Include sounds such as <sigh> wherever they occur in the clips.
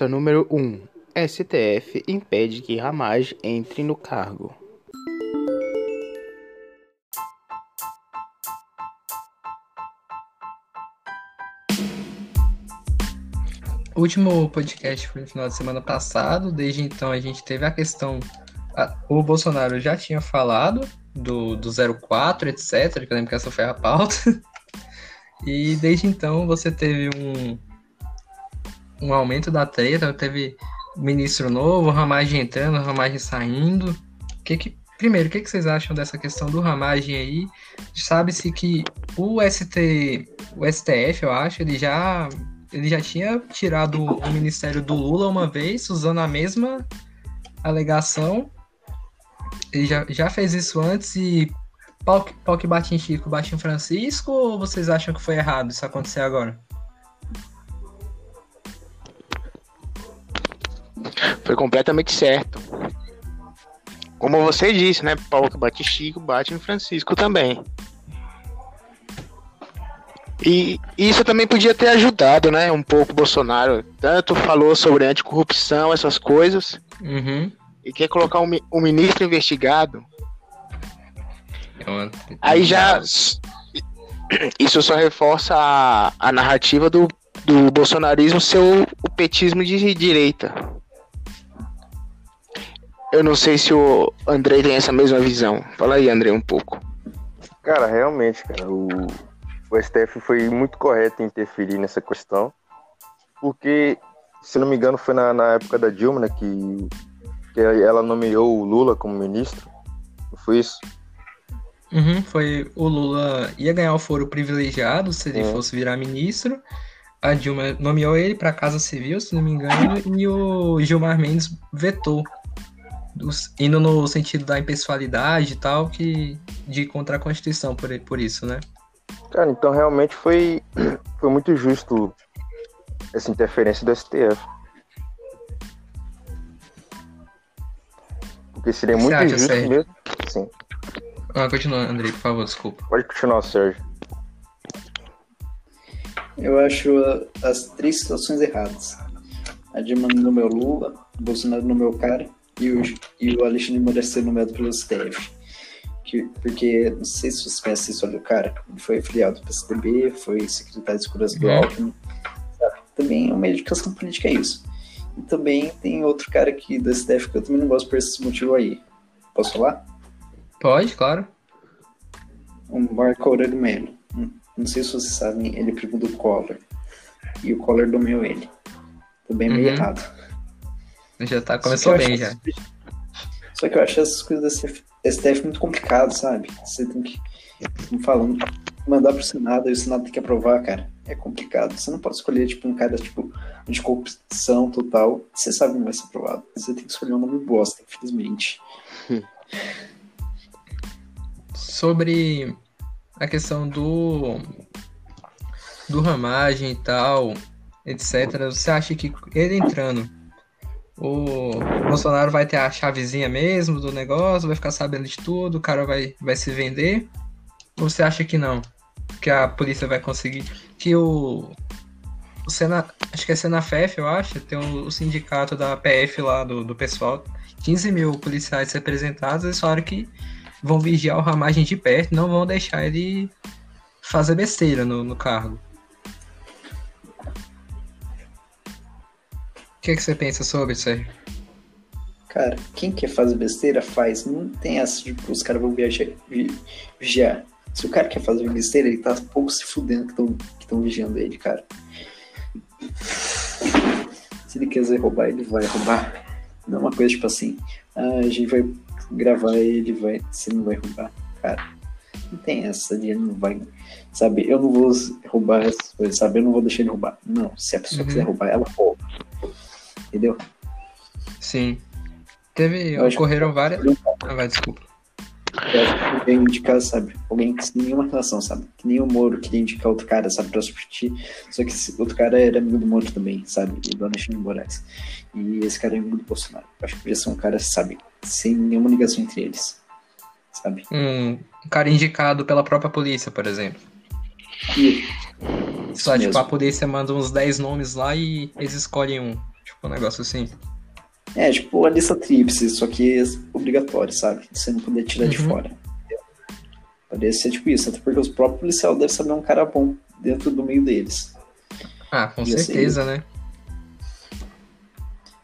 Pauta número 1. STF impede que Ramage entre no cargo. O último podcast foi no final de semana passado. Desde então a gente teve a questão. o Bolsonaro já tinha falado do, do 04, etc. Que eu lembro que essa foi a pauta. <laughs> E desde então você teve um, um aumento da treta, teve ministro novo, Ramagem entrando, Ramagem saindo. Que que, primeiro, o que, que vocês acham dessa questão do Ramagem aí? Sabe-se que o ST, o STF, eu acho, ele já ele já tinha tirado o ministério do Lula uma vez, usando a mesma alegação. Ele já, já fez isso antes e pau, que- pau que bate em Chico, bate em Francisco, ou vocês acham que foi errado isso acontecer agora? Foi completamente certo. Como você disse, né? Paulo que bate Chico, bate em Francisco também. E isso também podia ter ajudado, né? Um pouco o Bolsonaro. Tanto falou sobre anticorrupção, essas coisas, Uhum. e quer colocar um, um ministro investigado. Aí já. Isso só reforça a, a narrativa do, do bolsonarismo ser o, o petismo de direita. Eu não sei se o Andrei tem essa mesma visão. Fala aí, Andrei, um pouco. Cara, realmente, cara, o, o STF foi muito correto em interferir nessa questão, porque, se não me engano, foi na, na época da Dilma, né, que, que ela nomeou o Lula como ministro. Não foi isso? Uhum, foi o Lula ia ganhar o foro privilegiado se ele Uhum. fosse virar ministro. A Dilma nomeou ele para a Casa Civil, se não me engano, e o Gilmar Mendes vetou, indo no sentido da impessoalidade e tal, que de contra a Constituição por, por isso, né? Cara, então realmente foi, <clears throat> foi muito justo essa interferência do STF. Porque seria Você muito acha, injusto Sérgio? mesmo. Sim. Ah, continua, Andrei, por favor, desculpa. Pode continuar, Sérgio. Eu acho as três situações erradas. A Dilma no meu Lula, o Bolsonaro no meu cara e o, e o Alexandre Moraes ser nomeado pelo STF. Que, porque, não sei se vocês conhecem a história do cara, ele foi afiliado do PSDB, foi secretário de segurança do Uhum. Alckmin. sabe? Também uma educação política é isso. E também tem outro cara aqui do STF que eu também não gosto por esse motivo aí. Posso falar? Pode, claro. o Marco Aurélio Melo. Hum, Não sei se vocês sabem, ele é primo do Collor. E o Collor dominou ele. Também é meio Uhum. errado. Já tá, começou bem já. essas- Só que eu acho essas coisas da STF STF muito complicado, sabe? Você tem que, como falam, mandar pro Senado e o Senado tem que aprovar, cara. É complicado. Você não pode escolher, tipo, um cara, tipo, de corrupção total. Você sabe que não vai ser aprovado. Você tem que escolher um nome bosta, infelizmente. <laughs> sobre a questão do do ramagem e tal, etc. Você acha que ele entrando, o Bolsonaro vai ter a chavezinha mesmo do negócio, vai ficar sabendo de tudo, o cara vai, vai se vender? Ou você acha que não? Que a polícia vai conseguir? Que o, o Sena, acho que é Senafef, eu acho, tem o, o sindicato da PF lá do, do pessoal, 15 mil policiais representados, eles falaram que vão vigiar o Ramagem de perto, não vão deixar ele fazer besteira no, no cargo. Que, que você pensa sobre isso aí? Cara, quem quer fazer besteira, faz. Não tem essa de que os caras vão viajar, vi- vigiar. Se o cara quer fazer besteira, ele tá pouco se fudendo que estão vigiando ele, cara. Se ele quiser roubar, ele vai roubar. Não é uma coisa tipo assim, ah, a gente vai gravar ele vai. Você não vai roubar. Cara, não tem essa de ele não vai. Sabe, eu não vou roubar essas coisas, sabe? Eu não vou deixar ele roubar. Não, se a pessoa Uhum. quiser roubar, ela rouba. Entendeu? Sim. Teve. Eu que- Ocorreram várias. Ah, vai, desculpa. Eu acho que alguém indicar, sabe? Alguém que sem nenhuma relação, sabe? Que nem o Moro queria indicar outro cara, sabe? Pra substituir. Só que esse outro cara era amigo do Moro também, sabe? E do Alexandre Moraes. E esse cara é amigo do Bolsonaro. Eu acho que podia ser um cara, sabe? Sem nenhuma ligação entre eles. Sabe? Um, cara indicado pela própria polícia, por exemplo. E Só, tipo, mesmo. a polícia manda uns 10 nomes lá e eles escolhem um. Tipo, um negócio assim. É, tipo a lista tríplice, só que é obrigatório, sabe? Você não poder tirar de Uhum. fora. entendeu? Poderia ser tipo isso, até porque os próprios policiais devem saber um cara bom dentro do meio deles. Ah, com Ia certeza, né?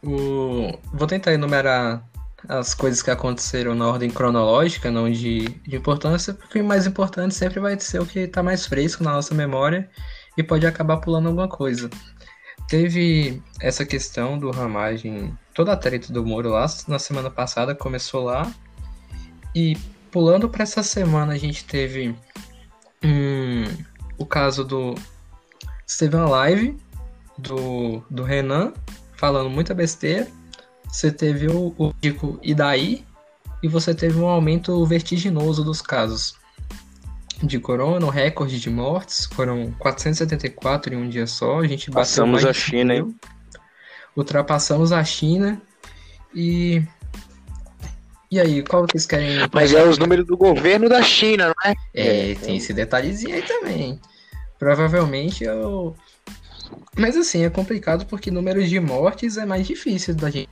O... Vou tentar enumerar as coisas que aconteceram na ordem cronológica, não de, de importância, porque o mais importante sempre vai ser o que está mais fresco na nossa memória e pode acabar pulando alguma coisa. Teve essa questão do ramagem, toda a treta do Moro lá na semana passada começou lá. E pulando para essa semana a gente teve hum, o caso do. Teve uma live do, do Renan falando muita besteira. Você teve o, o Dico e daí? E você teve um aumento vertiginoso dos casos de corona, o recorde de mortes foram 474 em um dia só. A gente bateu Passamos a China, hein? mil. Ultrapassamos a China. E. E aí, qual que vocês querem. Mas é os números do governo da China, não é? É, tem esse detalhezinho aí também. Provavelmente eu. Mas assim, é complicado porque números de mortes é mais difícil da gente.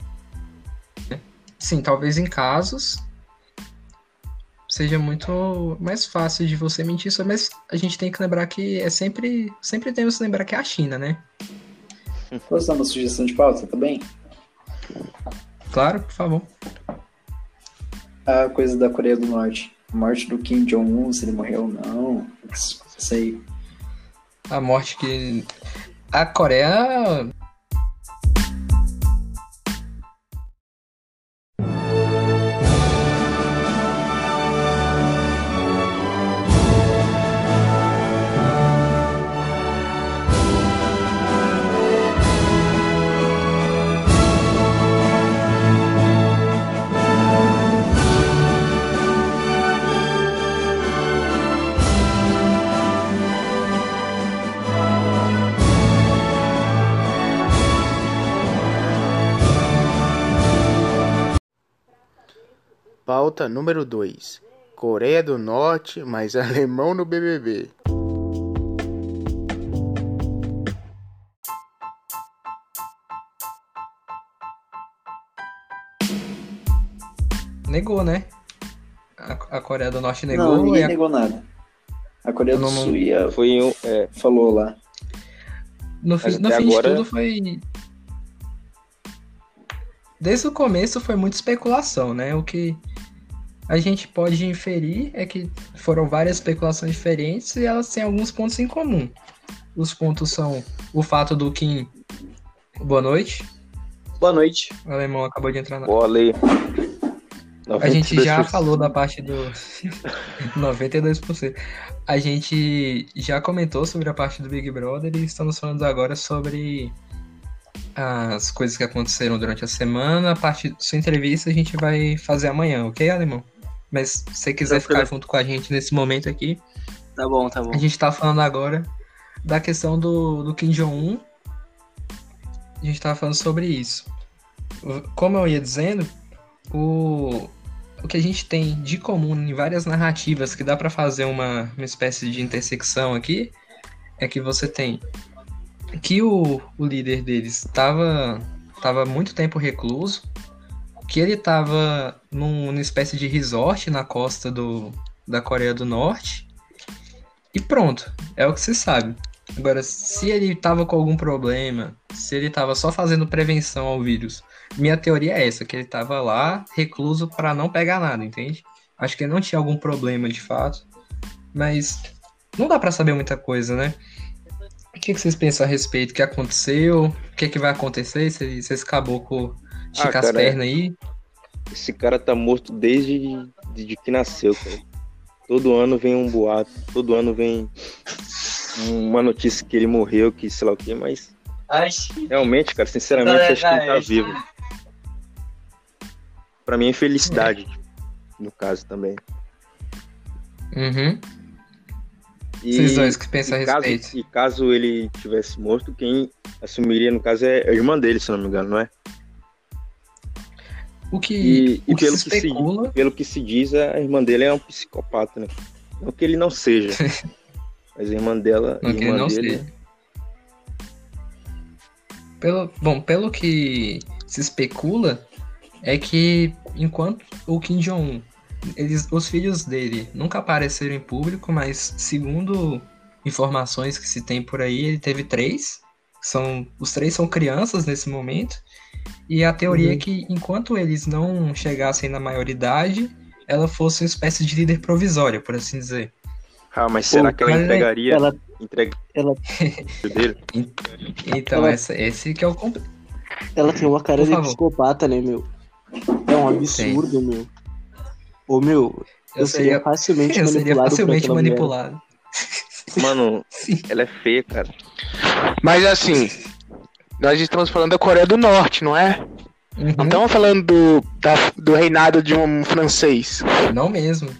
né? Sim, talvez em casos seja muito mais fácil de você mentir sobre, mas a gente tem que lembrar que é sempre. Sempre temos que lembrar que é a China, né? Posso dar uma sugestão de pauta também? Claro, por favor. A coisa da Coreia do Norte. A morte do Kim Jong-un, se ele morreu ou não. Isso isso aí. A morte que. A Coreia. Pauta número 2. Coreia do Norte, mas <laughs> alemão no BBB. Negou, né? A, a Coreia do Norte não, negou e ninguém a negou nada. A Coreia do Não, não- Sul ia, Foi um. É, falou lá. No, fim, no fim agora- de tudo foi. Desde o começo foi muita especulação, né? O que a gente pode inferir é que foram várias especulações diferentes e elas têm alguns pontos em comum. Os pontos são o fato do Kim. Boa noite. Boa noite. O alemão acabou de entrar na. bola aí. A gente já 92%. falou da parte do <laughs> 92%. A gente já comentou sobre a parte do Big Brother e estamos falando agora sobre as coisas que aconteceram durante a semana. A parte da sua entrevista a gente vai fazer amanhã, ok, Alemão? Mas se você quiser ficar junto com a gente nesse momento aqui, Tá bom, tá bom. a gente tá falando agora da questão do, do Kim Jong-un. A gente tava falando sobre isso. Como eu ia dizendo, o, o que a gente tem de comum em várias narrativas que dá pra fazer uma, uma espécie de intersecção aqui é que você tem que o, o líder deles estava tava muito tempo recluso, que ele estava num, numa espécie de resort na costa do, da Coreia do Norte, e pronto, é o que se sabe. Agora, se ele tava com algum problema, se ele tava só fazendo prevenção ao vírus, minha teoria é essa, que ele tava lá recluso pra não pegar nada, entende? Acho que ele não tinha algum problema de fato, mas não dá pra saber muita coisa, né? O que, que vocês pensam a respeito? O que aconteceu? O que, que vai acontecer se, se esse caboclo esticar as cara, é- pernas aí? Esse cara tá morto desde de, de que nasceu, cara. Todo ano vem um boato, todo ano vem uma notícia que ele morreu, que sei lá o que, mas Ai, realmente, cara, sinceramente, acho que ele tá vivo. Pra mim é felicidade, no caso também. Uhum. E, Vocês dois que pensam a e caso, respeito. e caso ele tivesse morto, quem assumiria, no caso, é a irmã dele, se não me engano, não é? O que, E, e o que pelo, se que se, especula. pelo que se diz, a irmã dele é um psicopata, né? Não que ele não seja. <laughs> mas a irmã dela. Não irmã não dele, seja. Pelo, bom, pelo que se especula, é que enquanto o Kim Jong-un, eles, os filhos dele nunca apareceram em público, mas segundo informações que se tem por aí, ele teve três. São, os três são crianças nesse momento. E a teoria é que enquanto eles não chegassem na maioridade, ela fosse uma espécie de líder provisória, por assim dizer. Ah, mas será Pô, que ela cara, entregaria? Ela, Entrega ela? <laughs> Então, Ela- essa, esse que é o ela tem uma cara de psicopata, né, meu? É um absurdo, meu. Ô, meu, eu, Eu seria seria- facilmente <laughs> eu seria manipulado por facilmente mulher. manipulado. Mano, <laughs> Sim. ela é feia, cara. Mas assim, nós estamos falando da Coreia do Norte, não é? Uhum. Não estamos falando do, da- do reinado de um francês. Não mesmo.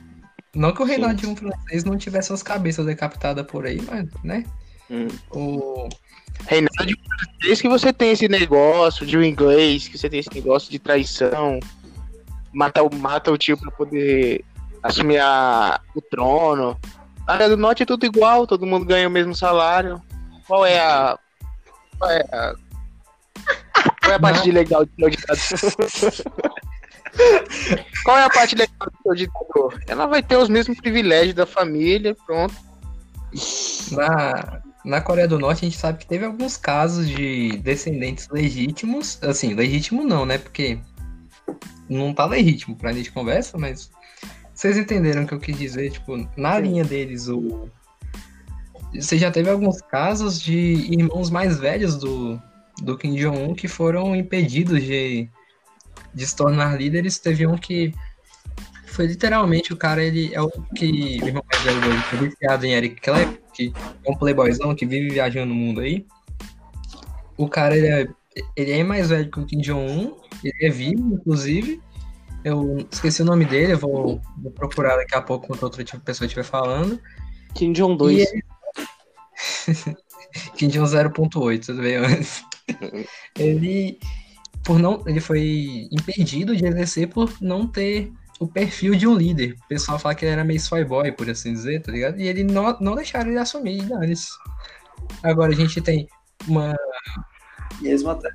Não que o reinado de um francês não tivesse as cabeças decapitadas por aí, mas, né? Hum. O... Reinado de um francês que você tem esse negócio de um inglês, que você tem esse negócio de traição, mata o, mata o tio pra poder assumir a, o trono. Na Coreia do Norte é tudo igual, todo mundo ganha o mesmo salário. Qual é a. Qual é a. Qual é a parte legal de ser o ditador? Qual é a parte legal de ser o ditador? Ela vai ter os mesmos privilégios da família, pronto. Na, na Coreia do Norte, a gente sabe que teve alguns casos de descendentes legítimos. Assim, legítimo não, né? Porque não tá legítimo pra gente conversa, mas vocês entenderam o que eu quis dizer. Tipo, na linha deles, o. Você já teve alguns casos de irmãos mais velhos do, do Kim Jong-un que foram impedidos de, de se tornar líderes. Teve um que foi literalmente o cara, ele é o que o irmão mais velho dele, que é viciado em Eric Clapton, que é um playboyzão que vive viajando no mundo aí. O cara, ele é, ele é mais velho que o Kim Jong-un, ele é vivo, inclusive. Eu esqueci o nome dele, eu vou, vou procurar daqui a pouco quando outra tipo, pessoa estiver falando. Kim Jong E 2. Ele... Kim Jong 0.8, tudo bem? <laughs> ele por não, ele foi impedido de exercer por não ter o perfil de um líder. O pessoal fala que ele era meio soy boy, por assim dizer, tá ligado? E ele não, não deixaram ele assumir, e dane-se. Agora a gente tem uma Mesmo até.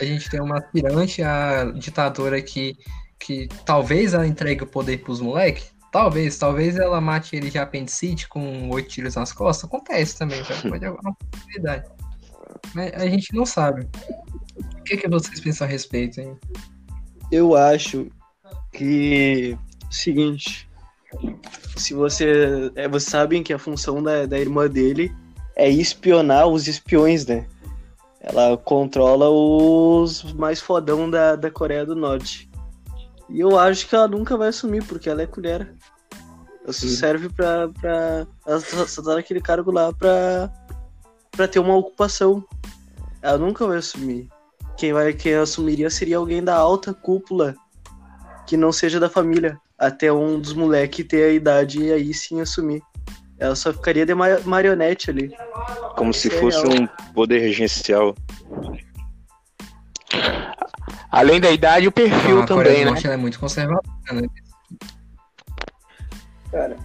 a gente tem uma aspirante a ditadora que, que talvez ela entregue o poder pros moleques. Talvez, talvez ela mate ele de apendicite com oito tiros nas costas. Acontece também, já pode haver uma possibilidade. Mas a gente não sabe. O que, que vocês pensam a respeito, hein? Eu acho que. Seguinte. Se você. É, vocês sabem que a função da, da irmã dele é espionar os espiões, né? Ela controla os mais fodão da, da Coreia do Norte. E eu acho que ela nunca vai assumir, porque ela é colher. Ela só serve pra. pra ela só tá naquele cargo lá pra. pra ter uma ocupação. Ela nunca vai assumir. Quem, vai, quem assumiria seria alguém da alta cúpula que não seja da família. Até um dos moleques ter a idade e aí sim assumir. Ela só ficaria de ma- marionete ali. Como se fosse um poder regencial. Além da idade, o perfil a Coreia também, né? Norte ela é muito conservadora, né? Cara,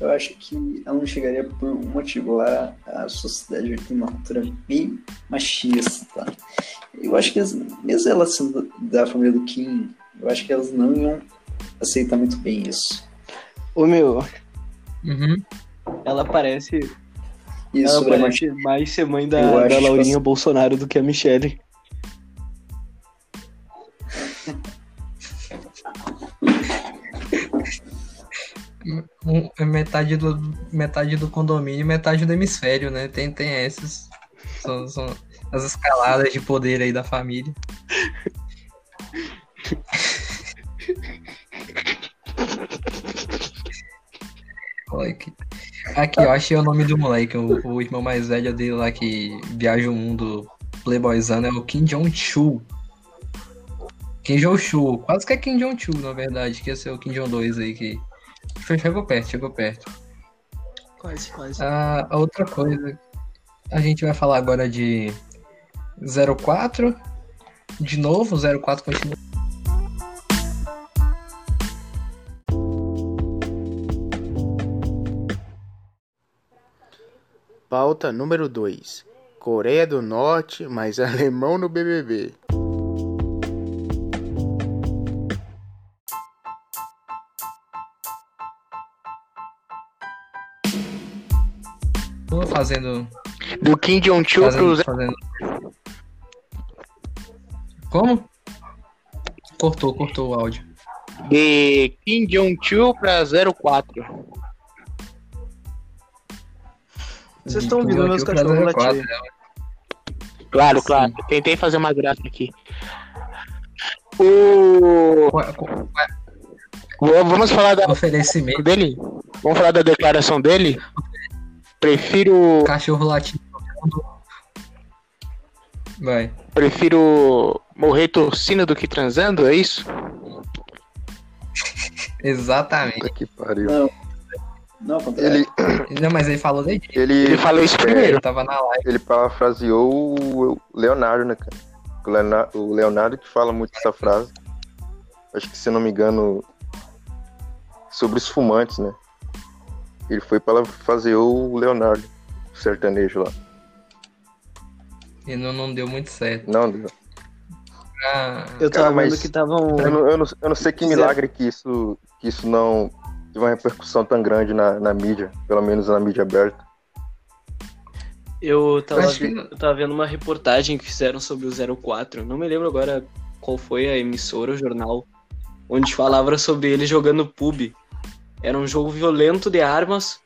eu acho que ela não chegaria por um motivo lá. A sociedade tem uma cultura bem machista, tá? Eu acho que, as, mesmo elas sendo da família do Kim, eu acho que elas não iam aceitar muito bem isso. Ô meu, Uhum. ela parece. E ela parece mais ser mãe da, da que Laurinha você- Bolsonaro do que a Michelle. É metade, do, metade do condomínio, metade do hemisfério, né? Tem, tem essas. São, são as escaladas de poder aí da família. Moleque. Aqui, eu achei o nome do moleque, o, o irmão mais velho dele lá que viaja o mundo playboyzano é o Kim Jong-chul. Kim Jong-chul, quase que é Kim Jong-chul, na verdade, que ia ser o Kim Jong-2 aí que... Foi- Chegou perto, chegou perto. Quase, quase. A, a outra coisa, a gente vai falar agora de 04. De novo, 04 continua. Pauta número 2. Coreia do Norte, mas <laughs> alemão no BBB. Fazendo. Do Kim Jong-un fazendo, pro Zé. fazendo... Como? Cortou, cortou o áudio. De Kim Jong-un pra 04. Vocês estão ouvindo meus cachorros latir. Claro, Sim. claro. Tentei fazer uma graça aqui. O... Qual- qual- Vamos falar da Oferecimento. dele? Vamos falar da declaração dele? Prefiro, Cachorro latindo. Vai. prefiro morrer torcendo do que transando, é isso? <laughs> Exatamente. Puta que pariu. Não. Não. Ele, <coughs> Não, mas ele falou daí. ele, Ele falou isso primeiro. Eu tava na live. ele parafraseou o Leonardo, né, cara? O Leonardo, o Leonardo que fala muito essa frase. Acho que, se eu não me engano, sobre os fumantes, né? Ele foi parafraseou o Leonardo, o sertanejo lá. E não, não deu muito certo. Não, deu. Ah, Eu tava Cara, mas- vendo que estavam. eu não, eu não, eu não sei que milagre que isso, que isso não teve uma repercussão tão grande na, na mídia, pelo menos na mídia aberta. Eu tava, que- eu tava vendo uma reportagem que fizeram sobre o 04. Não me lembro agora qual foi a emissora, o jornal, onde falava sobre ele jogando pub. Era um jogo violento de armas,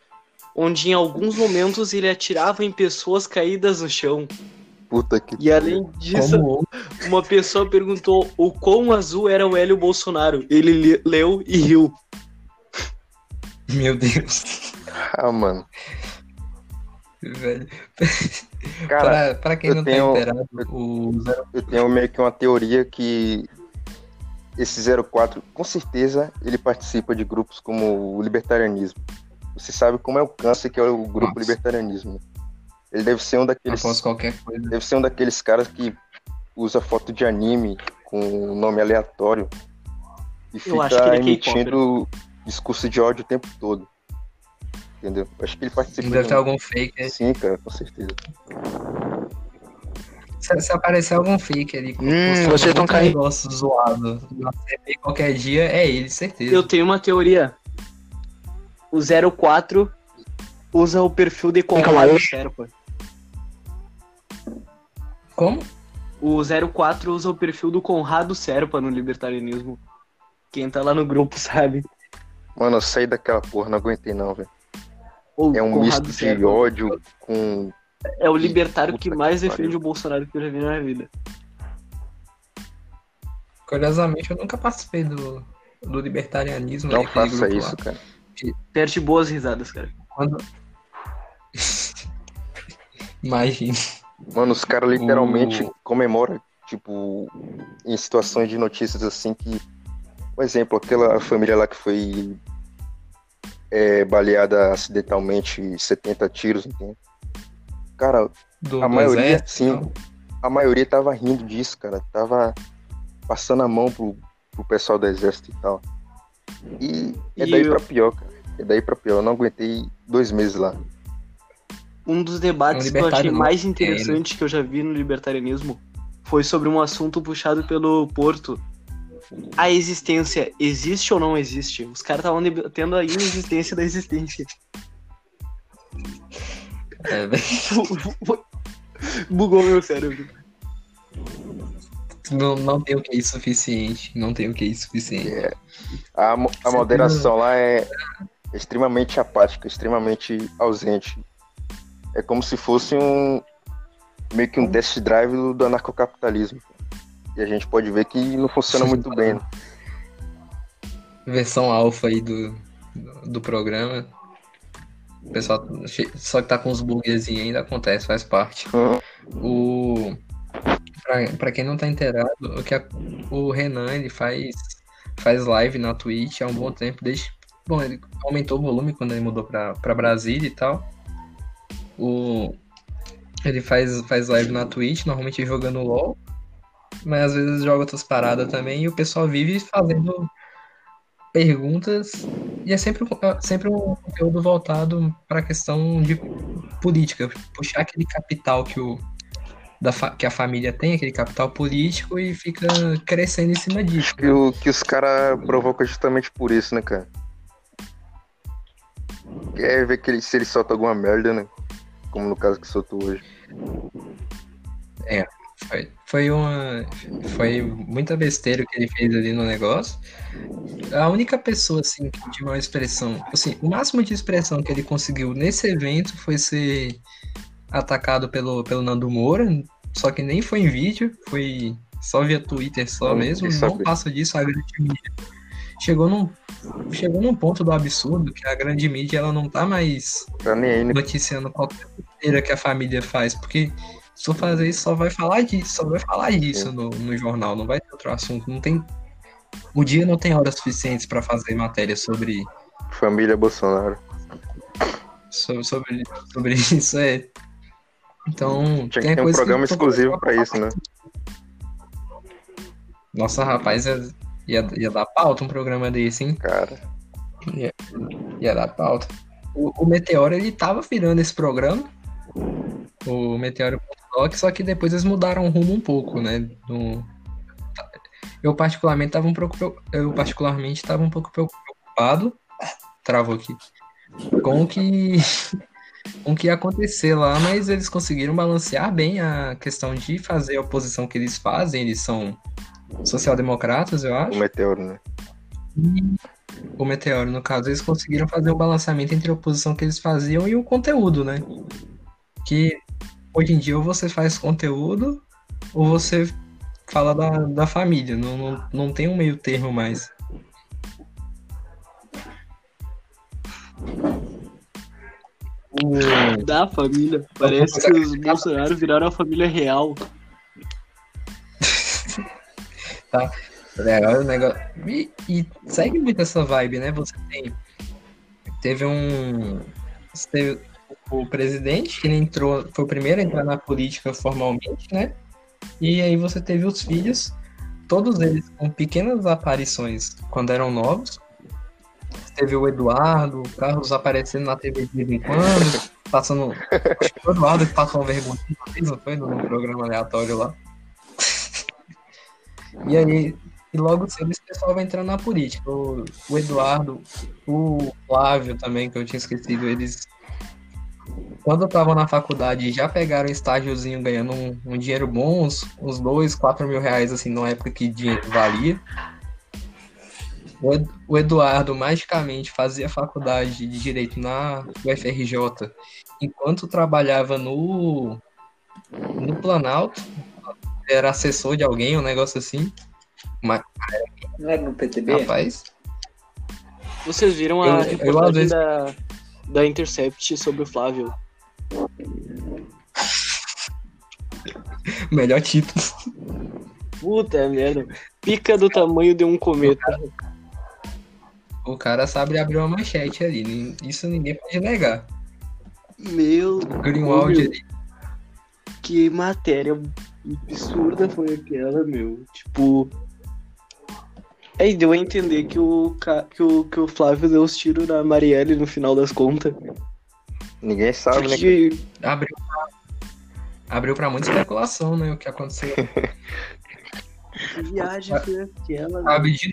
onde em alguns momentos ele atirava em pessoas caídas no chão. Puta que. E além disso, como uma pessoa perguntou o quão azul era o Hélio Bolsonaro. Ele le- leu e riu. Meu Deus. Ah, mano. Velho. Cara, pra, pra quem não tenho- tá inteirado, o Zero eu tenho meio que uma teoria que esse 04, com certeza, ele participa de grupos como o libertarianismo. Você sabe como é o câncer que é o grupo Nossa. libertarianismo. né? Ele deve ser um daqueles, após qualquer coisa. deve ser um daqueles caras que usa foto de anime com um nome aleatório e Eu acho fica que ele é emitindo discurso de ódio o tempo todo. Entendeu? Acho que ele participa Deve de ter um- algum fake. Sim, cara, com certeza. Se, se aparecer algum fake ali, com- Hum, postando vocês tão outro caindo. negócio zoado na qualquer dia, é ele, certeza. Eu tenho uma teoria. O 04 usa o perfil de Conrado. Sherpa. Como? O 04 usa o perfil do Conrado Serpa no libertarianismo. Quem tá lá no grupo sabe. Mano, eu saí daquela porra, não aguentei não, velho. O É um Conrado misto de Serpa ódio com. É o libertário que que mais pariu. defende o Bolsonaro que eu já vi na minha vida. Curiosamente, eu nunca participei do, do libertarianismo. Não faça isso, lá. cara. Perde boas risadas, cara. Quando... <laughs> Imagina. Mano, os caras literalmente O- comemoram, tipo, em situações de notícias assim que. Por exemplo, aquela família lá que foi é, baleada acidentalmente 70 tiros, entende? Cara, Do, A do maioria, exército, sim. então. a maioria tava rindo disso, cara. Tava passando a mão pro, pro pessoal do exército e tal. E é E daí eu- pra pior, cara. É daí pra pior. Eu não aguentei dois meses lá. Um dos debates Um que eu achei libertário mais não tem, interessante que eu já vi no libertarianismo foi sobre um assunto puxado pelo Porto. A existência existe ou não existe? Os caras estavam debatendo a inexistência da existência. É, velho. <laughs> Bugou meu cérebro. não, não tem o que suficiente. Não tem o que suficiente. É. A, mo- a moderação lá é extremamente apática, extremamente ausente. É como se fosse um meio que um test drive do, do anarcocapitalismo. E a gente pode ver que não funciona muito bem. né? Versão alfa aí do, do programa. O pessoal só que tá com uns bugzinhos ainda acontece, faz parte. Uhum. O pra, pra quem não tá inteirado, o que a- o Renan ele faz faz live na Twitch há um bom tempo, desde bom, ele aumentou o volume quando ele mudou pra, pra Brasília e tal. O ele faz faz live na Twitch, normalmente jogando LoL, mas às vezes joga outras paradas também e o pessoal vive fazendo perguntas e é sempre, um- sempre um conteúdo voltado para a questão de política, puxar aquele capital que, o, da que a família tem, aquele capital político e fica crescendo em cima disso. Que, o, que os caras provocam justamente por isso, né, cara? Quer ver que ele, se ele solta alguma merda, né? Como no caso que soltou hoje. Foi, foi uma. Foi muita besteira que ele fez ali no negócio. A única pessoa, assim, que tinha uma expressão. Assim, o máximo de expressão que ele conseguiu nesse evento foi ser atacado pelo, pelo Nando Moura. Só que nem foi em vídeo, foi só via Twitter só mesmo. Não saber. passa disso, a grande mídia. Chegou num, chegou num ponto do absurdo que a grande mídia ela não tá mais Tá né? noticiando qualquer besteira que a família faz, porque se for fazer isso, só vai falar disso, só vai falar disso no, no jornal, não vai ter outro assunto, não tem. O dia não tem horas suficientes para fazer matéria sobre, Família Bolsonaro. sobre, sobre, sobre <laughs> isso, é. Então, Tinha tem que ter um programa exclusivo pra isso, né? Nossa, rapaz, ia, ia, ia dar pauta um programa desse, hein? Cara. Ia dar pauta. O, o Meteoro, ele tava virando esse programa. O Meteoro.doc, só que depois eles mudaram o rumo um pouco, né? No- Eu particularmente tava um pouco eu particularmente tava um pouco preocupado, travou aqui, com o que <laughs> com o que ia acontecer lá, mas eles conseguiram balancear bem a questão de fazer a oposição que eles fazem, eles são social-democratas, eu acho. O meteoro, né? o Meteoro, no caso, eles conseguiram fazer um balanceamento entre a oposição que eles faziam e o conteúdo, né? Que hoje em dia ou você faz conteúdo ou você fala da, da família, não, não, não tem um meio termo mais. Da família. Parece que os Bolsonaro viraram a família real. <laughs> É, o negócio. E, e segue muito essa vibe, né? Você tem. Teve um. você teve o presidente, que ele entrou. Foi o primeiro a entrar na política formalmente, né? E aí você teve os filhos, todos eles com pequenas aparições quando eram novos. Teve o Eduardo, o Carlos aparecendo na TV de vez em quando, passando. Acho que o Eduardo que passou uma vergonha, não foi? No programa aleatório lá. E aí, e logo cedo esse pessoal vai entrando na política. O, o Eduardo, o Flávio também, que eu tinha esquecido, eles. Quando estavam na faculdade, já pegaram um estágiozinho ganhando um, um dinheiro bom, uns, uns dois, quatro mil reais, assim, na época que dinheiro valia. O, Ed- o Eduardo magicamente fazia faculdade de Direito na UFRJ, enquanto trabalhava no, no Planalto, era assessor de alguém, um negócio assim. Mas, Não era no PTB? rapaz, Vocês viram Eu- a eu, reportagem vezes- da, da Intercept sobre o Flávio? <laughs> melhor título. Puta merda. Pica do tamanho de um cometa. O cara sabe abrir uma manchete ali. nin- Isso ninguém pode negar. Meu, Greenwald Meu. ali. que matéria absurda foi aquela, meu. Tipo. Aí deu a entender que o, que o, que o Flávio deu os tiros na Marielle no final das contas. Ninguém sabe, né? Abriu pra, abriu pra muita especulação, né? O que aconteceu. <laughs> que viagem foi aquela, meu? Sabe de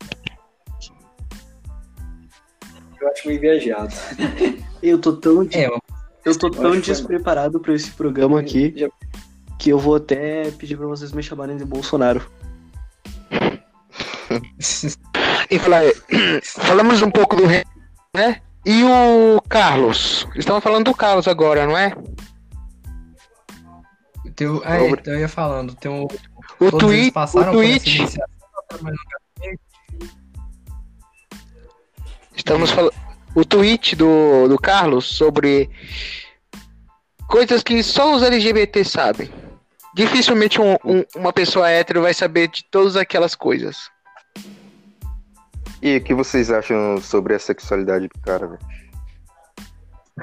Eu acho meio viajado. <laughs> Eu tô tão, de- É, eu tô eu tão que foi- despreparado pra esse programa aqui Já- que eu vou até pedir pra vocês me chamarem de Bolsonaro. <laughs> E falar, <clears throat> falamos um pouco do né? E o Carlos? Estamos falando do Carlos agora, não é? é, então eu ia falando. Tem O eles tweet, o tweet, estamos falando, o tweet do, do Carlos sobre coisas que só os LGBT sabem. Dificilmente um- um- uma pessoa hétero vai saber de todas aquelas coisas. E o que vocês acham sobre a sexualidade do cara, velho?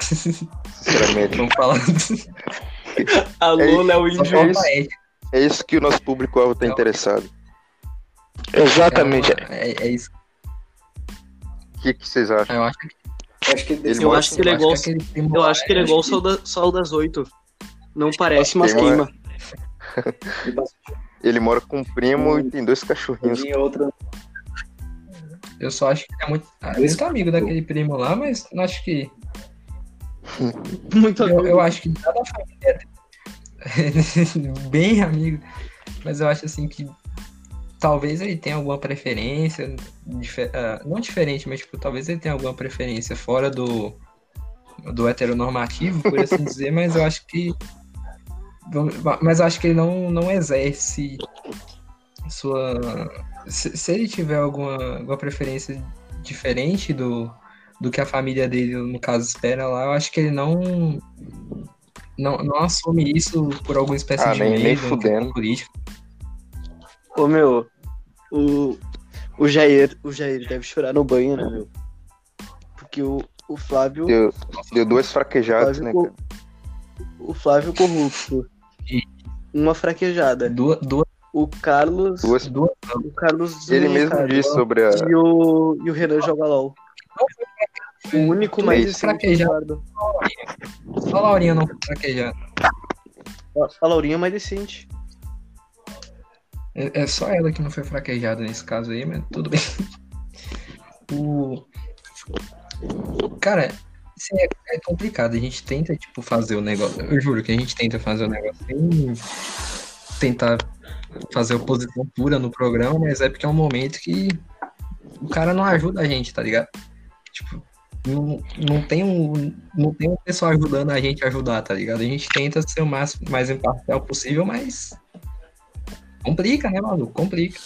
Sinceramente. <laughs> Vamos falar. Alô, Léo Só É isso. É isso que o nosso público-alvo tá interessado. Exatamente. É, é isso. que, que vocês acham? Eu acho que, Eu acho que ele, Eu acho que ele é igual. Eu acho que ele é é- igual o sol, da- sol das oito. Não parece, mas Queima. queima. <laughs> Ele mora com um primo e tem dois cachorrinhos. e outra. Eu só acho que é muito, ah, muito amigo daquele primo lá, mas não acho que. <laughs> Muito Eu, eu acho que nada da família <laughs> bem amigo. Mas eu acho assim que talvez ele tenha alguma preferência. dife- ah, não diferente, mas tipo, talvez ele tenha alguma preferência fora do, do heteronormativo, por assim <laughs> dizer, mas eu acho que. Mas eu acho que ele não, não exerce sua. Se, se ele tiver alguma, alguma preferência diferente do, do que a família dele, no caso, espera lá, eu acho que ele não. Não, não assume isso por alguma espécie Ah, de nem- medo, fudendo. política. Ô, meu, o, o Jair, o Jair deve chorar no banho, né, meu? Porque o, o Flávio, Deu, deu duas fraquejadas, né, Flávio, cara? o Flávio corrupto. Uma fraquejada. Duas, O Carlos, Duas. duas o Carlos Ele mesmo disse sobre a. E o, e o Renan joga LOL. O único Tudo mais fraquejado. Só a Laurinha não foi fraquejada. A Laurinha é mais decente. É, é só ela que não foi fraquejada nesse caso aí, mas tudo bem. O... Cara, assim, é, é complicado. A gente tenta, tipo, fazer o negócio. Eu juro que a gente tenta fazer o negócio sem tentar fazer oposição pura no programa, mas é porque é um momento que o cara não ajuda a gente, tá ligado? Tipo, não, não, tem um, não tem um pessoal ajudando a gente a ajudar, tá ligado? A gente tenta ser o máximo, mais imparcial possível, mas complica, né, maluco? Complica.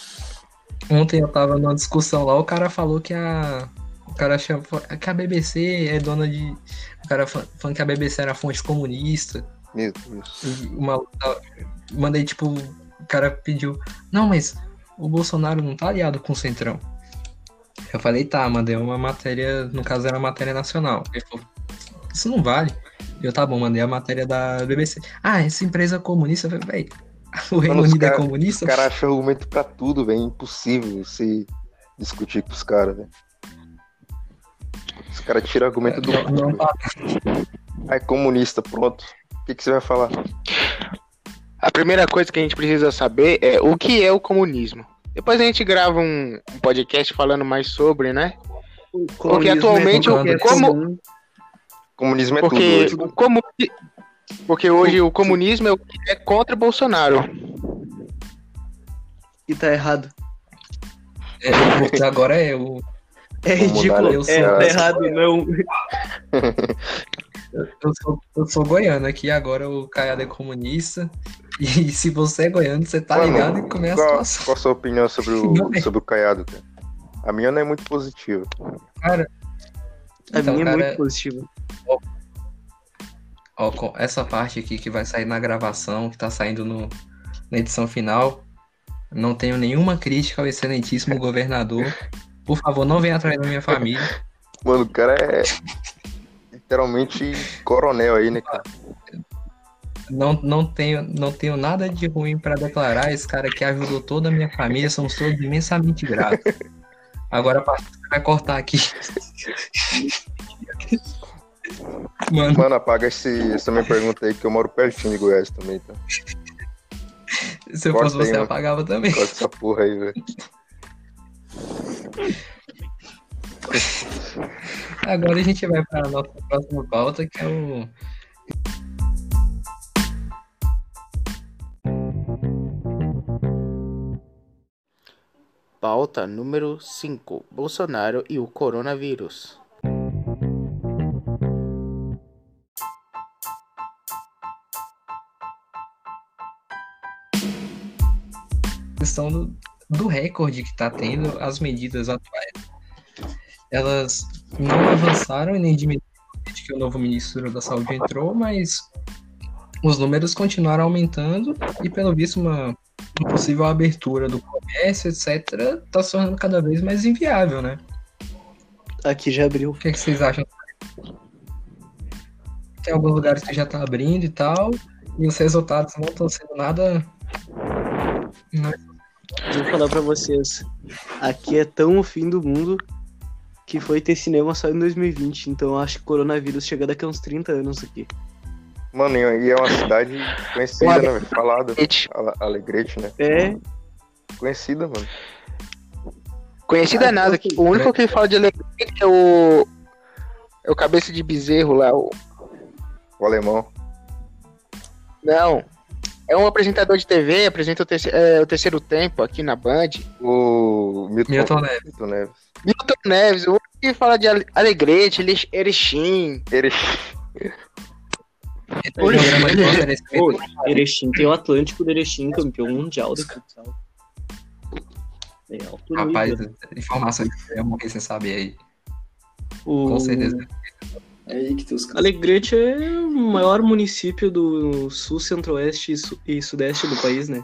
Ontem eu tava numa discussão lá, o cara falou que a. O cara chama que a BBC é dona de. O cara fa- falando que a BBC era fonte comunista. Meu Deus. E o maluco tava- Mandei, tipo, cara pediu. Não, mas o Bolsonaro não tá aliado com o Centrão. Eu falei, tá, mandei uma matéria, no caso era matéria nacional. Ele falou, isso não vale. Eu, tá bom, mandei a matéria da BBC. Ah, essa empresa comunista, eu falei, véi, o Reino Unido é cara- comunista? Os caras acham argumento pra tudo, velho. Impossível você discutir com os caras, velho. Os caras tiram argumento do. Não, não Ah, é comunista, pronto. O que, que você vai falar? A primeira coisa que a gente precisa saber é o que é o comunismo. Depois a gente grava um, um podcast falando mais sobre, né? Porque atualmente o- é como- comum. Comunismo é Porque, tudo o comu... Porque hoje o comunismo é o que é contra Bolsonaro. E tá errado. É, porque agora é o. É ridículo. eu É, sou- tá eu errado, não. Eu sou, eu sou goiano aqui, agora o Caiado é comunista. <laughs> E se você é goiano, você tá Mano, ligado e começa a qual, situação. qual a sua opinião sobre o, velho. sobre o Caiado, cara? A minha não é muito positiva. Cara. A Então, minha é cara, muito positiva. Ó, com essa parte aqui que vai sair na gravação, que tá saindo no, na edição final. Não tenho nenhuma crítica ao excelentíssimo <laughs> governador. Por favor, não venha atrás da minha família. Mano, o cara é literalmente coronel aí, né, cara? Não, não, tenho, não tenho nada de ruim pra declarar. Esse cara aqui ajudou toda a minha família. Somos todos imensamente gratos. Agora, a você vai cortar aqui. <laughs> Mano, Mano, apaga esse, essa minha pergunta aí, que eu moro pertinho de Goiás também, tá? se eu corta fosse aí, você, mano. apagava também. Corta essa porra aí, velho. Agora a gente vai para a nossa próxima pauta, que é o. Pauta número 5: Bolsonaro e o coronavírus. questão do, do recorde que está tendo as medidas atuais. Elas não avançaram e nem diminuíram desde que o novo ministro da Saúde entrou, mas os números continuaram aumentando e, pelo visto, uma, uma possível abertura do comércio, etc., está se tornando cada vez mais inviável, né? Aqui já abriu. O que, é que vocês acham? Tem alguns lugares que já está abrindo e tal, e os resultados não estão sendo nada. Não Vou falar pra vocês. Aqui é tão o fim do mundo que foi ter cinema só em 2020. Então acho que o coronavírus chega daqui a uns 30 anos aqui. Mano, e é uma cidade conhecida, né? velho? Ale- Alegrete, né? É, Conhecida, mano. Conhecido é nada. que- O único que fala de alegria é o. É o cabeça de bezerro lá. O... O alemão. Não. É um apresentador de TV, apresenta o, terce- é, o terceiro tempo aqui na Band. O Milton, Milton Neves. Milton Neves. Milton Neves, o único que fala de Ale- Alegrete, Ele- Erechim. Ele... Esse programa de oferecimento Pô, Erechim tem o Atlântico do Erechim, campeão mundial de futsal. É alto Rapaz, informação que eu ia morrer sem saber aí. O Com certeza. É aí que tem os caras. Alegrete é o maior município do sul, centro-oeste e, su- e sudeste do país, né?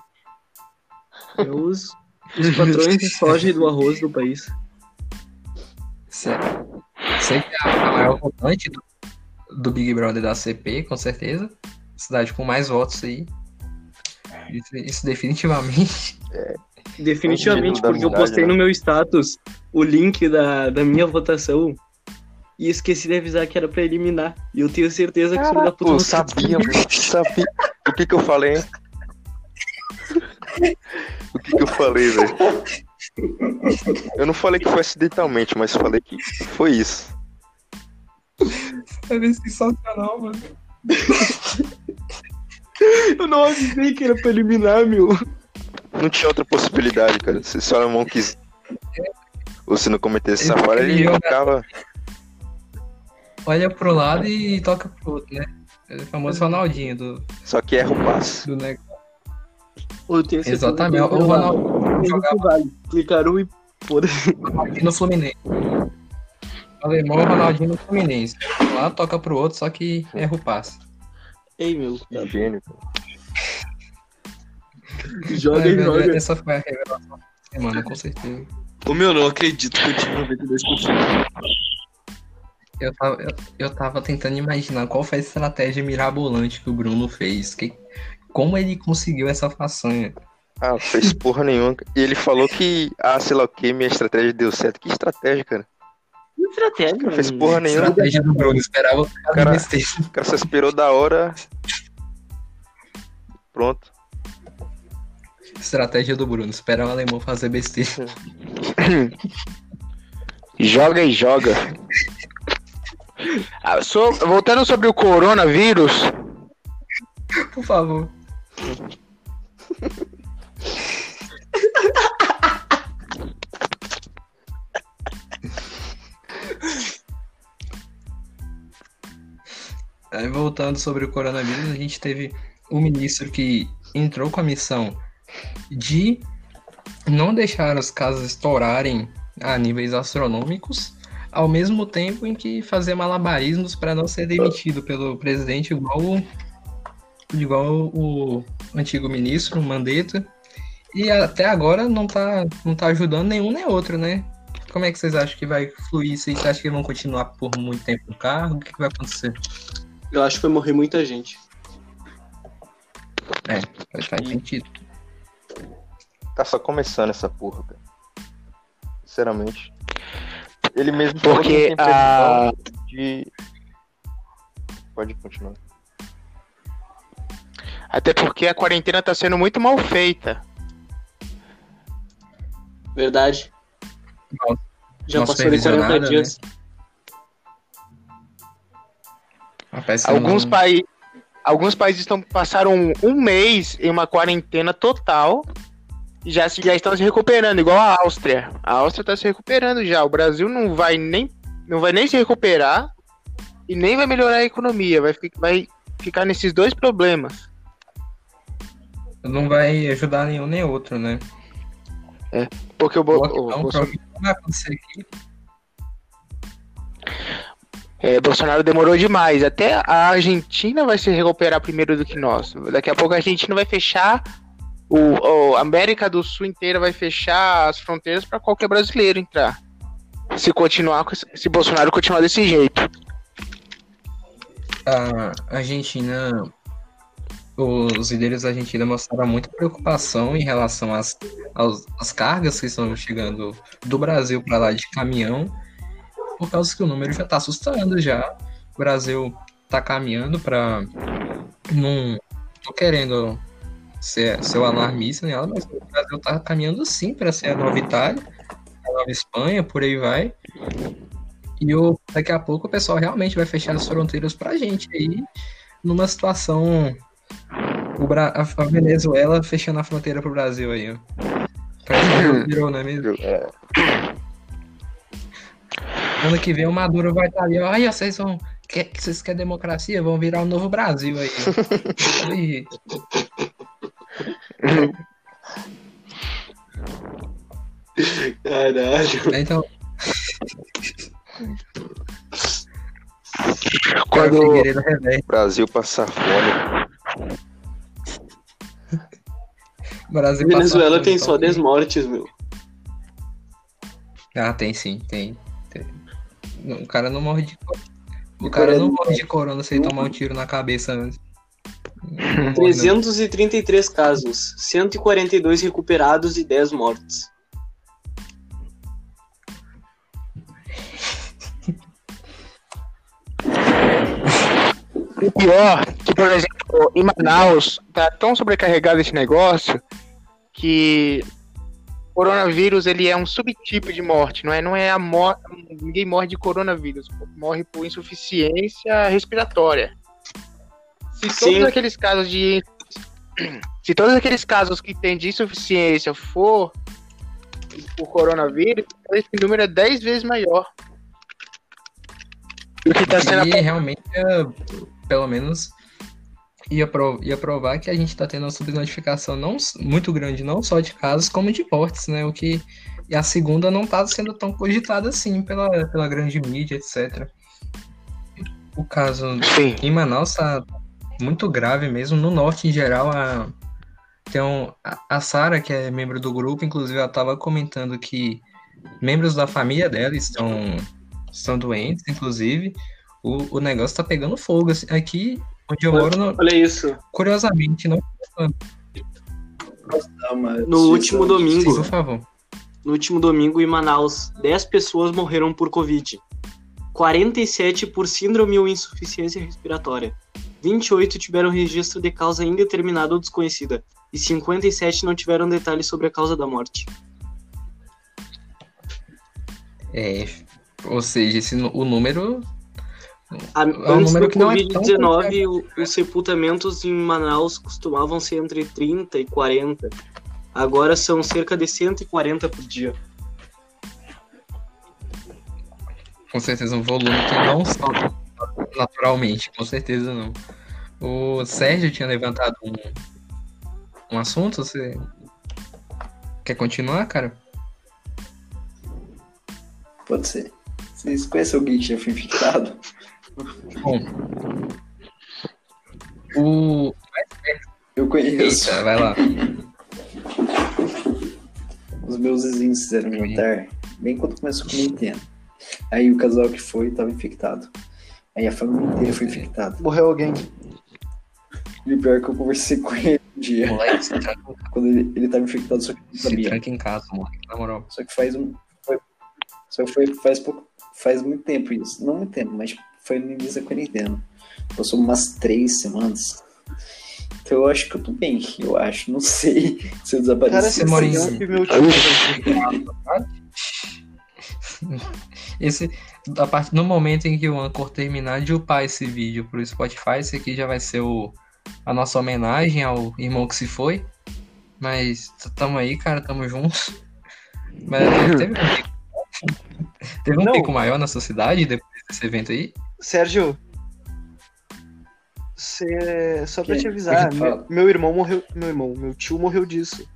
É os, os patrões de soja e do arroz do país. Sei que é a maior votante do, do Big Brother da CP, com certeza. Cidade com mais votos aí. Isso, isso definitivamente. Definitivamente, da porque eu postei né? no meu status o link da, da minha votação e esqueci de avisar que era pra eliminar. E eu tenho certeza que o filho da puta Pô, não sabia, mano. Sabia. O que que eu falei, hein? O que que eu falei, velho? Eu não falei que foi acidentalmente, mas falei que foi isso. É sensacional, mano. <laughs> Eu não avisei que era pra eliminar, meu. Não tinha outra possibilidade, cara. Se o alemão quis. Ou se não cometesse essa Ele falha, ele criou, ficava. Olha pro lado e toca pro outro, né? É o famoso Ronaldinho do, Só que erra o passe. do negócio. Exatamente. O ele Ronaldinho jogava. Clicaram e foda-se. no Fluminense. O alemão o Ronaldinho no Fluminense. Lá toca pro outro, só que erra o passe. Ei, meu. Que gênio. <laughs> Joga e velho, joga. Essa foi a revelação da semana, com certeza. Ô, meu, não acredito que eu tive 92%. Eu tava, eu, eu tava tentando imaginar qual foi a estratégia mirabolante que o Bruno fez. Que, como ele conseguiu essa façanha? Ah, fez porra nenhuma. E ele falou que, ah, sei lá o que, minha estratégia deu certo. Que estratégia, cara? Estratégia, Não fez porra nenhuma. Estratégia do Bruno, esperava o cara. O cara só esperou da hora. Pronto. Estratégia do Bruno, esperar o alemão fazer besteira. <laughs> Joga e joga. <laughs> Ah, so- voltando sobre o coronavírus, Por favor. <laughs> Aí, voltando sobre o coronavírus, a gente teve um ministro que entrou com a missão de não deixar os casos estourarem a níveis astronômicos, ao mesmo tempo em que fazer malabarismos para não ser demitido pelo presidente igual o, igual o antigo ministro, o Mandetta. E até agora não tá, não tá ajudando nenhum nem outro, né? Como é que vocês acham que vai fluir? Vocês acham que vão continuar por muito tempo no carro? O que vai acontecer? Eu acho que vai morrer muita gente. Faz, faz sentido. Tá só começando essa porra, cara. Sinceramente. Ele mesmo porque a. de. Pode continuar. Até porque a quarentena tá sendo muito mal feita. Verdade. Não- Já não passou de 40 supervisionada, né? dias. Rapaz, Alguns, não- pai... Alguns países estão, passaram um mês em uma quarentena total e já, já estão se recuperando, igual a Áustria. A Áustria está se recuperando já. O Brasil não vai nem, não vai nem se recuperar e nem vai melhorar a economia. Vai, vai ficar nesses dois problemas. não vai ajudar nenhum nem outro, né? Porque o, O o Bolsonaro, provavelmente não vai acontecer aqui. É, Bolsonaro demorou demais. Até a Argentina vai se recuperar primeiro do que nós. Daqui a pouco a Argentina vai fechar. O, a América do Sul inteira vai fechar as fronteiras para qualquer brasileiro entrar. Se continuar, se Bolsonaro continuar desse jeito. A Argentina, os líderes da Argentina mostraram muita preocupação em relação às, às cargas que estão chegando do Brasil para lá de caminhão por causa que o número já tá assustando já. O Brasil tá caminhando para não tô querendo ser, ser o alarmista nela, mas o Brasil tá caminhando sim para ser a nova Itália, a nova Espanha, por aí vai. E o, daqui a pouco o pessoal realmente vai fechar as fronteiras pra gente aí, numa situação. O Bra a, a Venezuela fechando a fronteira pro Brasil aí, ó. Parece que virou, não é mesmo? É, Ano que vem o Maduro vai estar ali, ó. Aí, vocês vão. Quer, vocês querem democracia? Vão virar o novo Brasil aí. Caralho. Então, Quando- o. Brasil passar fome. Brasil Venezuela passa tem só 10 mortes, meu. Ah, tem sim, tem. tem. O cara não morre de. O cara não morre de corona sem tomar um tiro na cabeça antes. Não morre, não. 333 casos, 142 recuperados e 10 mortes. O pior, que por exemplo, em Manaus, tá tão sobrecarregado esse negócio que coronavírus ele é um subtipo de morte, não é? Não é a morte. Ninguém morre de coronavírus, morre por insuficiência respiratória. Se Sim. todos aqueles casos de. Se todos aqueles casos que tem de insuficiência for por coronavírus, esse número é 10 vezes maior. O que tá sendo E realmente, é, pelo menos, ia, pro- ia provar que a gente tá tendo uma subnotificação não, muito grande, não só de casos, como de mortes, né? O que. E a segunda não tá sendo tão cogitada assim pela, pela grande mídia, etc. O caso Sim. em Manaus tá muito grave mesmo. No norte, em geral, a, tem um, a, a Sara, que é membro do grupo, inclusive, ela tava comentando que membros da família dela estão, estão doentes, inclusive. O, o negócio tá pegando fogo. assim. Aqui onde eu moro, não- Olha isso. curiosamente, não. Uma No último domingo. Por favor. No último domingo em Manaus, 10 pessoas morreram por Covid. 47 por síndrome ou insuficiência respiratória. 28 tiveram registro de causa indeterminada ou desconhecida. E 57 não tiveram detalhes sobre a causa da morte. É, ou seja, esse, o número. A- um antes número do que não é tão Covid-19, o- os sepultamentos em Manaus costumavam ser entre 30 e 40. Agora são cerca de 140 por dia. Com certeza um volume que não sobe naturalmente, com certeza não. O Sérgio tinha levantado um, um assunto, você quer continuar, cara? Pode ser. Vocês conhecem alguém que já foi infectado? Bom. O. Eu conheço. Eita, vai lá. Os meus vizinhos fizeram um jantar bem quando começou a quarentena. Aí o casal que foi tava infectado. Aí a família inteira foi infectada. Morreu alguém. E o pior é que eu conversei com ele um dia, Moleque, se tranca, <laughs> quando ele, ele tava infectado, só que eu não se sabia. tranca em casa, moleque, na moral. Só que faz um. Foi, só que foi faz pouco. Faz muito tempo isso. Não muito tempo, mas foi no início da quarentena. Passou umas três semanas. Então eu acho que eu tô bem, eu acho. Não sei <laughs> se eu desapareci. Cara, você mora em- meu Esse, a parte, no momento em que o Anchor terminar de upar esse vídeo pro Spotify, esse aqui já vai ser o, a nossa homenagem ao irmão que se foi. Mas tamo aí, cara, tamo juntos. Mas teve um <laughs> pico, teve um pico maior na sua cidade depois desse evento aí? Sérgio, cê- só pra Que? te avisar, O que que meu, meu irmão morreu. Meu irmão, meu tio morreu disso.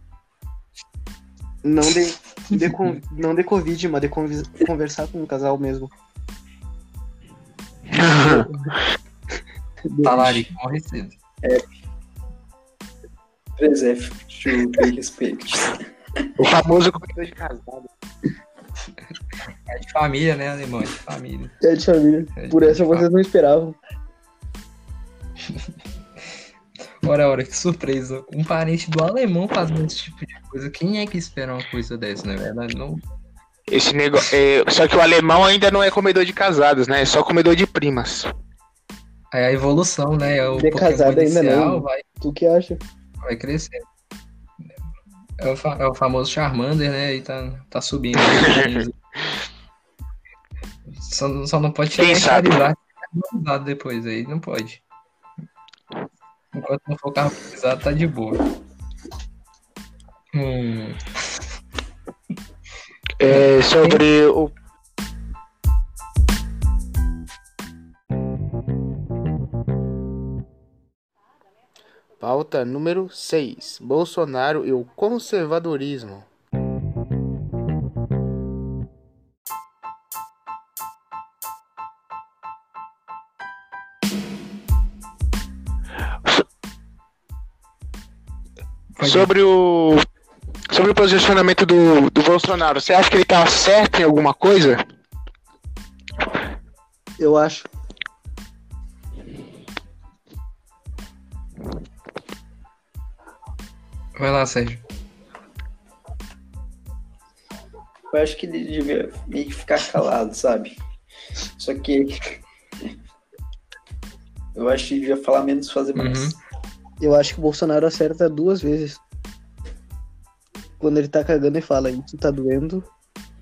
Não de, de con- <laughs> não de Covid, mas de convi- conversar com um casal mesmo. <laughs> Talarico morre cedo. Preserve to pay respect. O famoso <laughs> comedor de casado. É de família, né, alemão? É de família. É de família. É de- Por essa de vocês não esperavam. <laughs> Ora, ora, que surpresa. Um parente do alemão fazendo esse tipo de coisa. Quem é que espera uma coisa dessa, na verdade? Não. Esse negócio. só que o alemão ainda não é comedor de casados, né? É só comedor de primas. É a evolução, né? É o De casado ainda inicial, não. Vai, Tu que acha? vai crescer. É o, fa- é o famoso Charmander, né? E tá, tá subindo. <laughs> só, só não pode chegar Quem em sabe? Charizard depois, aí não pode. Enquanto não for carborizado, tá de boa. Hum, É, sobre o. Pauta número 6. Bolsonaro e o conservadorismo. Sobre o. Sobre o posicionamento do, do Bolsonaro, você acha que ele tá certo em alguma coisa? Eu acho. Vai lá, Sérgio. Eu acho que ele devia meio que ficar calado, sabe? Só que. Eu acho que ele devia falar menos e fazer mais. Uhum. Eu acho que o Bolsonaro acerta duas vezes. Quando ele tá cagando e fala, isso tá doendo.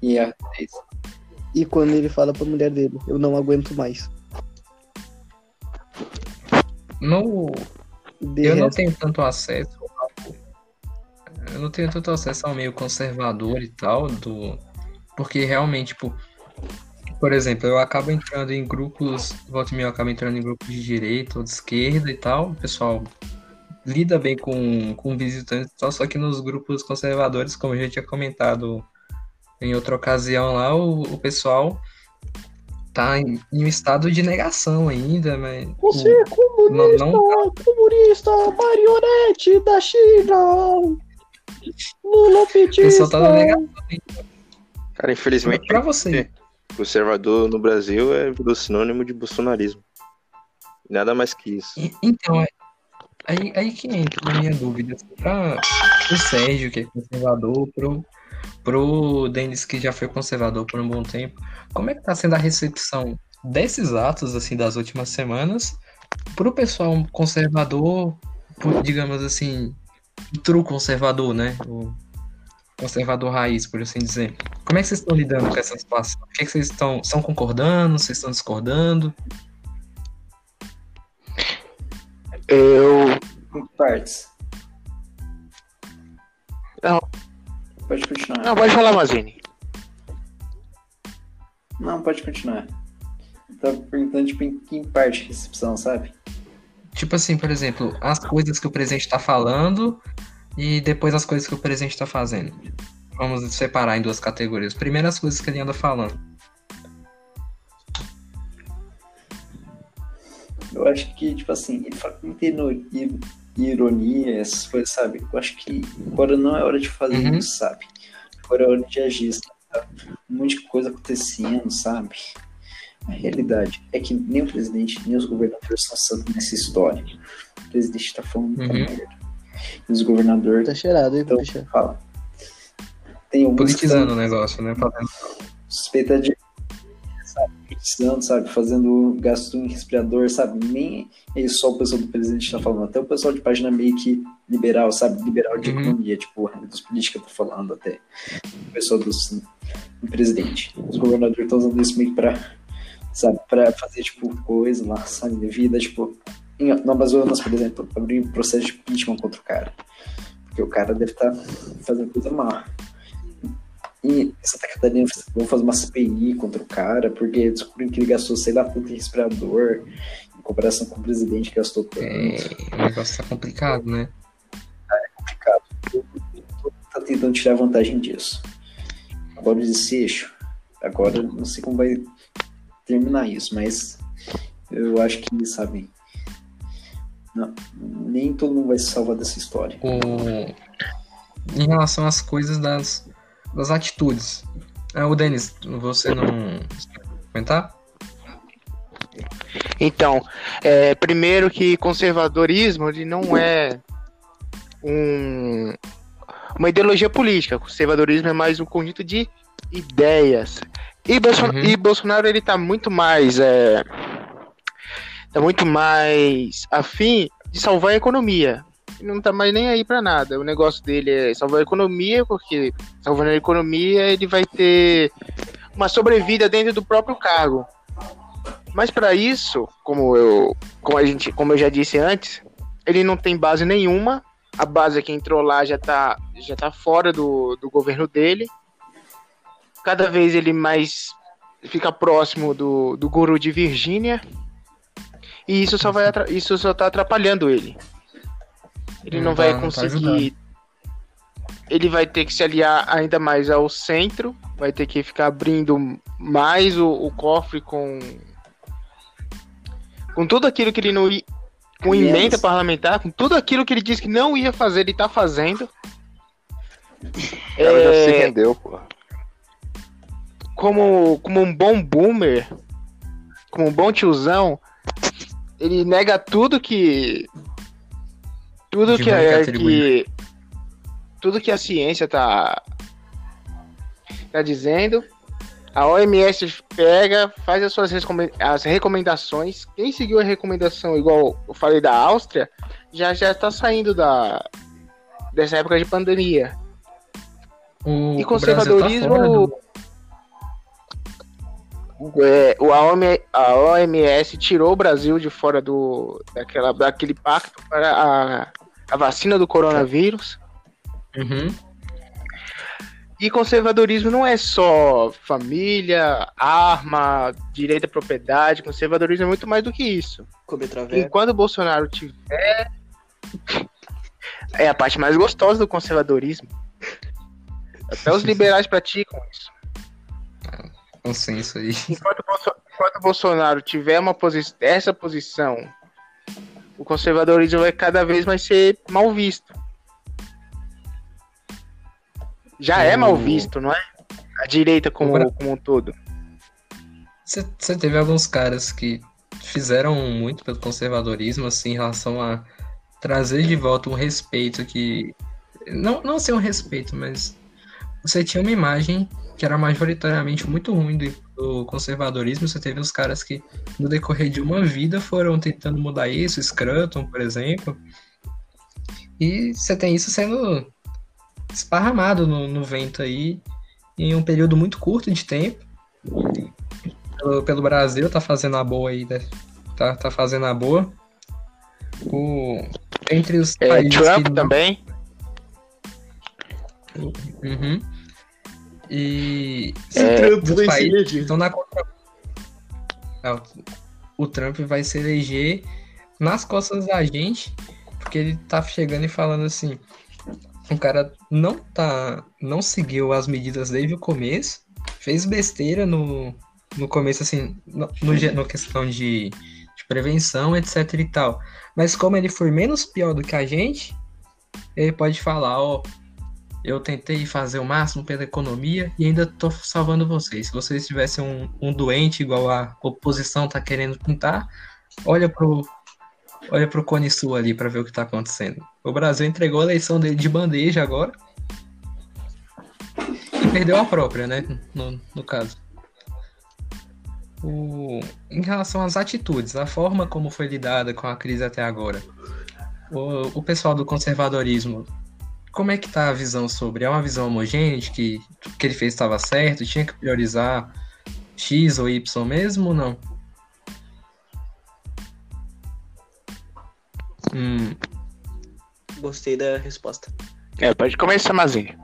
E é isso. E quando ele fala pra mulher dele, eu não aguento mais. No, De eu não resto, tenho tanto acesso eu não tenho tanto acesso ao meio conservador e tal do porque realmente tipo por exemplo eu acabo entrando em grupos volta e meia eu acabo entrando em grupos de direita ou de esquerda e tal o pessoal lida bem com, com visitantes e tal só que nos grupos conservadores como eu já tinha comentado em outra ocasião lá o, o pessoal tá em, em um estado de negação ainda mas Você é comunista, Não- não- comunista, marionete da China. Lula o pessoal tá na petista. negação Cara, infelizmente, pra você conservador no Brasil é virou sinônimo de bolsonarismo. Nada mais que isso. E- Então, é- aí, aí que entra a minha dúvida. assim, Para o Sérgio, que é conservador, pro, pro Denis, que já foi conservador por um bom tempo, como é que tá sendo a recepção desses atos, assim, das últimas semanas, pro pessoal conservador, por, digamos assim, true conservador, né? O conservador raiz, por assim dizer. Como é que vocês estão lidando com essa situação? O que, é que vocês estão, estão concordando? Vocês estão discordando? Eu. Em partes. Não. Pode continuar. Não, pode falar, Mazini. Não, pode continuar. Tava perguntando, tipo, em que parte a recepção, sabe? Tipo assim, por exemplo, as coisas que o presidente tá falando e depois as coisas que o presidente tá fazendo. Vamos separar em duas categorias. Primeiro as coisas que ele anda falando. Eu acho que, tipo assim, ele fala com muita ironia, essas coisas, sabe? Eu acho que agora não é hora de fazer Uhum. isso, sabe? Agora é hora de agir, sabe? Um monte de coisa acontecendo, sabe? A realidade é que nem o presidente, nem os governadores são santos nessa história. O presidente tá falando muita Uhum. merda. E os governadores Tá cheirado, hein, então, fala. Tem Politizando o negócio, né? Fazendo- suspeita de sabe, politizando, sabe, fazendo gasto em respirador, sabe, nem é só o pessoal do presidente tá falando, até o pessoal de página meio que liberal, sabe, liberal de Uhum. economia, tipo, dos políticos tá falando até, o pessoal dos, do presidente, os governadores estão usando isso meio que pra, sabe, pra fazer, tipo, coisa lá, sabe, devido a, tipo, em, no Amazonas, por exemplo, abrir um processo de impeachment contra o cara, porque o cara deve estar fazendo coisa má. E Santa Catarina vão fazer uma CPI contra o cara, porque descobriram que ele gastou, sei lá, tanto em respirador, em comparação com o presidente que gastou tanto. É, o negócio tá complicado, né? complicado. Todo mundo tá tentando tirar vantagem disso. Agora o desfecho, agora não sei como vai terminar isso, mas eu acho que, sabe, não, nem todo mundo vai se salvar dessa história. O... Em relação às coisas das, das atitudes. Ah, o Denis, você não. comentar? Então, é, primeiro que conservadorismo ele não é um, uma ideologia política. Conservadorismo é mais um conjunto de ideias. E, Bolson- Uhum. e Bolsonaro ele tá muito mais é, tá muito mais afim de salvar a economia. Ele não tá mais nem aí pra nada. O negócio dele é salvar a economia, porque salvando a economia ele vai ter uma sobrevida dentro do próprio cargo. Mas pra isso, como eu, como a gente, como eu já disse antes, ele não tem base nenhuma. A base que entrou lá já tá, já tá fora do, do governo dele. Cada vez ele mais fica próximo do, do guru de Virgínia. E isso só vai isso só tá atrapalhando ele. Ele não, Não tá- vai não tá conseguir. ele vai ter que se aliar ainda mais ao centro, vai ter que ficar abrindo mais o, o cofre com com tudo aquilo que ele não ia, com emenda parlamentar, com tudo aquilo que ele disse que não ia fazer, ele tá fazendo. O cara já se É, rendeu, pô. Como, como um bom boomer, como um bom tiozão, ele nega tudo que. Tudo que, é, que. Tudo que a ciência tá. tá dizendo. A OMS pega, faz as suas as recomendações. Quem seguiu a recomendação, igual eu falei da Áustria, já já tá saindo da. dessa época de pandemia. O, E tá conservadorismo. do- É, o- a, OM a OMS tirou o Brasil de fora do, daquela, daquele pacto para a, a vacina do coronavírus. Uhum. E conservadorismo não é só família, arma, direito à propriedade. Conservadorismo é muito mais do que isso. Enquanto o Bolsonaro tiver. É a parte mais gostosa do conservadorismo. Até os liberais praticam isso. Consenso aí. enquanto, enquanto o Bolsonaro tiver uma posi essa posição, o conservadorismo vai cada vez mais ser mal visto. Já é O- mal visto, não é? A direita como, Bra- como um todo. Você você teve alguns caras que fizeram muito pelo conservadorismo, assim, em relação a trazer de volta um respeito que. Não, não ser um respeito, mas você tinha uma imagem que era majoritariamente muito ruim do, do conservadorismo. Você teve uns caras que, no decorrer de uma vida, foram tentando mudar isso, Scranton, por exemplo. E você tem isso sendo esparramado no, no vento aí em um período muito curto de tempo pelo, pelo Brasil, tá fazendo a boa aí, né? Tá, tá fazendo a boa. O, entre os É, Trump que também. Uhum. E É, Trump vai se países eleger. estão na o- o Trump vai se eleger nas costas da gente, porque ele tá chegando e falando assim, o cara não tá, não seguiu as medidas desde o começo, fez besteira no, no começo, assim, no, no, no questão de, de prevenção, etc e tal. Mas como ele foi menos pior do que a gente, ele pode falar, ó, eu tentei fazer o máximo pela economia e ainda tô salvando vocês. Se vocês tivessem um, um doente igual a oposição tá querendo pintar, olha pro olha pro Cone Sul ali para ver o que tá acontecendo. O Brasil entregou a eleição dele de bandeja agora e perdeu a própria, né? No, no caso. O, em relação às atitudes, a forma como foi lidada com a crise até agora, o, o pessoal do conservadorismo como é que tá a visão sobre? É uma visão homogênea de que o que ele fez estava certo? Tinha que priorizar X ou Y mesmo ou não? Hum, Gostei da resposta. É, pode começar, Mazinho.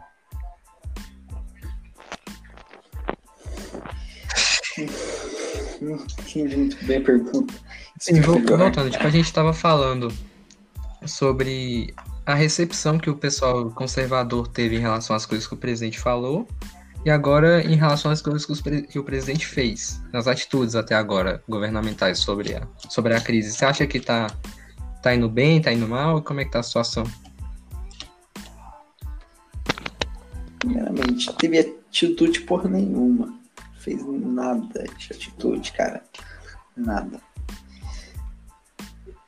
Não entendi muito bem a pergunta. sim, voltando, tipo, a gente tava falando sobre a recepção que o pessoal conservador teve em relação às coisas que o presidente falou e agora em relação às coisas que, pre- que o presidente fez, nas atitudes até agora governamentais sobre a, sobre a crise. Você acha que tá, tá indo bem, tá indo mal? Como é que tá a situação? Primeiramente, teve atitude porra nenhuma. Fez nada de atitude, cara. Nada.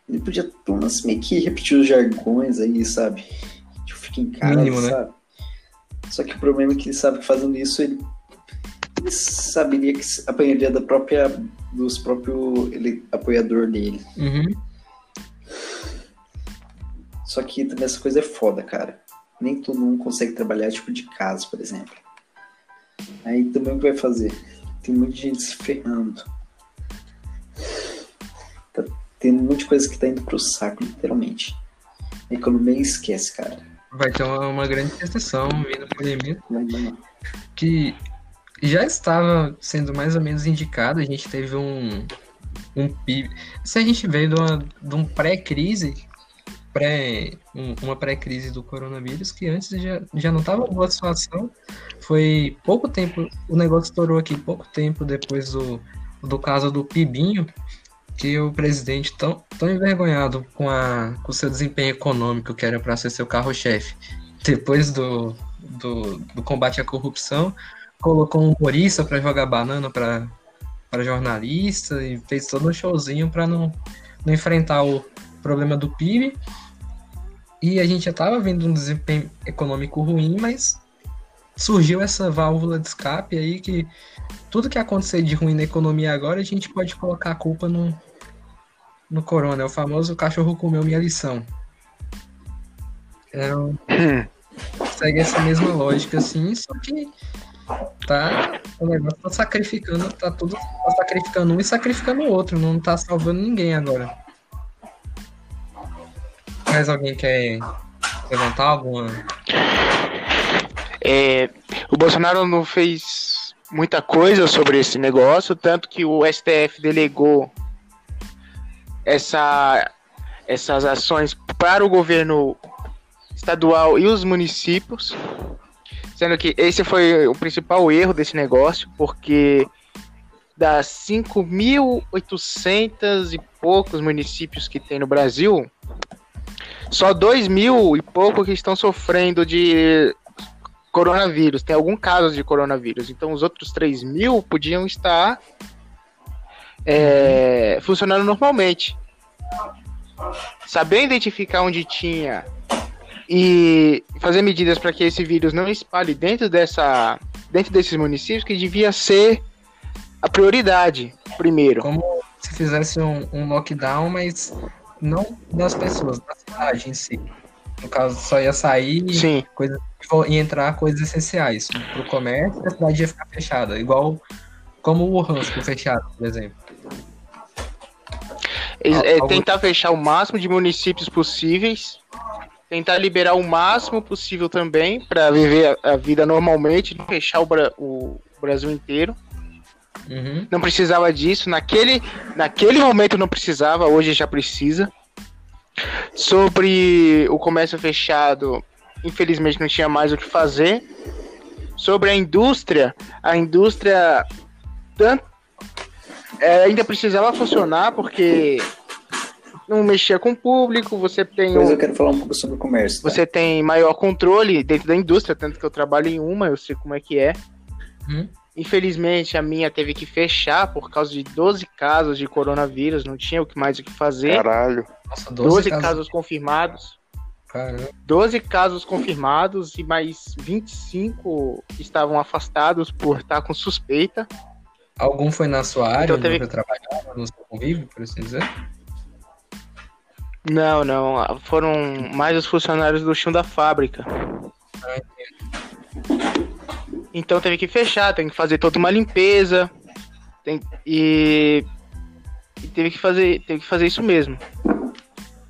Ele podia pelo menos meio que repetir os jargões aí, sabe? Tipo, fica em casa, Mínimo, né? sabe? Só que o problema é que ele sabe que fazendo isso ele ele saberia que apanharia da própria, dos próprios ele, apoiador dele. Uhum. Só que também essa coisa é foda, cara. Nem todo mundo consegue trabalhar tipo de casa, por exemplo. Aí também o que vai fazer? Tem muita gente se ferrando. Tendo um monte de coisa que tá indo pro saco, literalmente. A economia esquece, cara. Vai ter uma, uma grande recessão vindo por aí vai. que já estava sendo mais ou menos indicado, a gente teve um, um PIB. Se a gente veio de, uma, de um pré-crise, pré, um- uma pré-crise do coronavírus, que antes já, já não estava boa situação. Foi pouco tempo, o negócio estourou aqui pouco tempo depois do, do caso do Pibinho, que o presidente, tão, tão envergonhado com, a, com o seu desempenho econômico, que era para ser seu carro-chefe, depois do, do, do combate à corrupção, colocou um humorista para jogar banana para jornalista e fez todo um showzinho para não, não enfrentar o problema do PIB. E a gente já estava vendo um desempenho econômico ruim, mas surgiu essa válvula de escape aí que tudo que acontecer de ruim na economia agora, a gente pode colocar a culpa no, no corona. É o famoso cachorro comeu minha lição. Um- <laughs> segue essa mesma lógica, assim, só que tá, o negócio tá sacrificando, tá tudo tá sacrificando um e sacrificando o outro, não tá salvando ninguém agora. Mais alguém quer levantar alguma? É, o Bolsonaro não fez muita coisa sobre esse negócio, tanto que o STF delegou essa, essas ações para o governo estadual e os municípios, sendo que esse foi o principal erro desse negócio, porque das 5.800 e poucos municípios que tem no Brasil, só 2 mil e pouco que estão sofrendo de coronavírus, tem algum caso de coronavírus. Então os outros 3 mil podiam estar é, funcionando normalmente. Saber identificar onde tinha e fazer medidas para que esse vírus não espalhe dentro dessa dentro desses municípios que devia ser a prioridade primeiro. Como se fizesse um, um lockdown, mas não das pessoas, da cidade em si. No caso, só ia sair Sim. coisa, e entrar coisas essenciais. Pro comércio, a cidade ia ficar fechada. Igual como o Wuhan ficou fechado, por exemplo. É, Algum- tentar fechar o máximo de municípios possíveis, tentar liberar o máximo possível também para viver a, a vida normalmente, não fechar o, Bra- o Brasil inteiro. Uhum. Não precisava disso, naquele, naquele momento não precisava, hoje já precisa. Sobre o comércio fechado, infelizmente não tinha mais o que fazer. Sobre a indústria, a indústria tanto, é, ainda precisava funcionar porque não mexia com o público, você tem Depois um, eu quero falar um pouco sobre o comércio. tá? você tem maior controle dentro da indústria, tanto que eu trabalho em uma, eu sei como é que é. Uhum. Infelizmente, a minha teve que fechar por causa de 12 casos de coronavírus, não tinha o que mais o que fazer. Caralho. Nossa, 12, 12, casos... casos. confirmados. Caramba. 12 casos confirmados e mais 25 estavam afastados por estar com suspeita. Algum foi na sua área, Então onde teve- você trabalhava, no seu convívio, por assim dizer? Não, não, foram mais os funcionários do chão da fábrica. Então teve que fechar, tem que fazer toda uma limpeza. Tem, e, e teve que fazer, teve que fazer isso mesmo.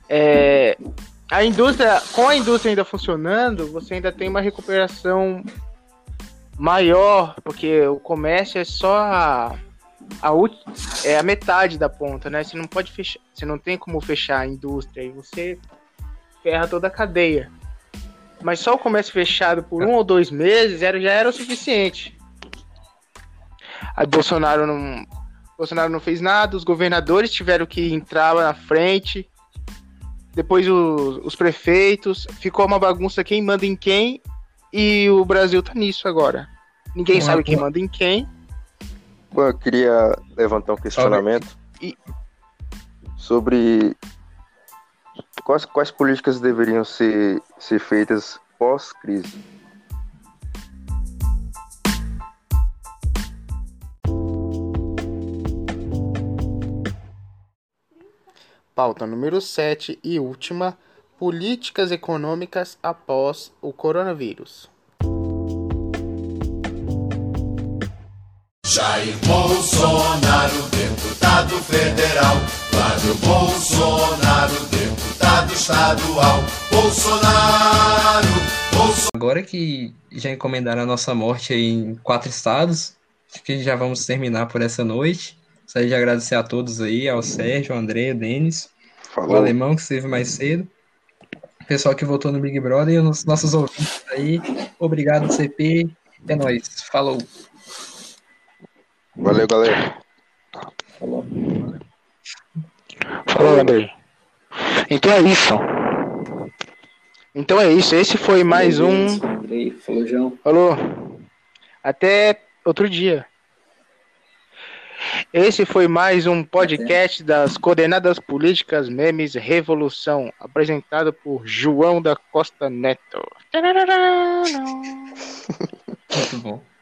É, a indústria, com a indústria ainda funcionando, você ainda tem uma recuperação maior, porque o comércio é só a, a é a metade da ponta, né? Você não pode fechar, você não tem como fechar a indústria e você ferra toda a cadeia. Mas só o comércio fechado por um ou dois meses era, já era o suficiente. Aí Bolsonaro não, Bolsonaro não fez nada, os governadores tiveram que entrar na frente. Depois os, os prefeitos, ficou uma bagunça quem manda em quem e o Brasil tá nisso agora. Ninguém Uma- sabe quem uma- manda em quem. Bom, eu queria levantar um questionamento E- sobre quais, quais políticas deveriam ser, ser feitas pós-crise. Pauta número 7 e última: políticas econômicas após o coronavírus. Jair Bolsonaro, deputado federal. Flávio Bolsonaro, deputado estadual. Bolsonaro, Bolsonaro. Agora que já encomendaram a nossa morte aí em quatro estados, acho que já vamos terminar por essa noite. Gostaria de agradecer a todos aí, ao Sérgio, ao André, ao Denis, o Falou. Alemão que esteve mais cedo, o pessoal que votou no Big Brother e os nossos ouvintes aí. Obrigado, CP. É nóis. Falou. Valeu, galera. Falou. Falou, Andrei. Então é isso. Então é isso. Esse foi mais Falou, um. Andrei, falou, João. Falou. Até outro dia. Esse foi mais um podcast das Coordenadas Políticas Memes Revolução, apresentado por João da Costa Neto. <laughs> Muito bom.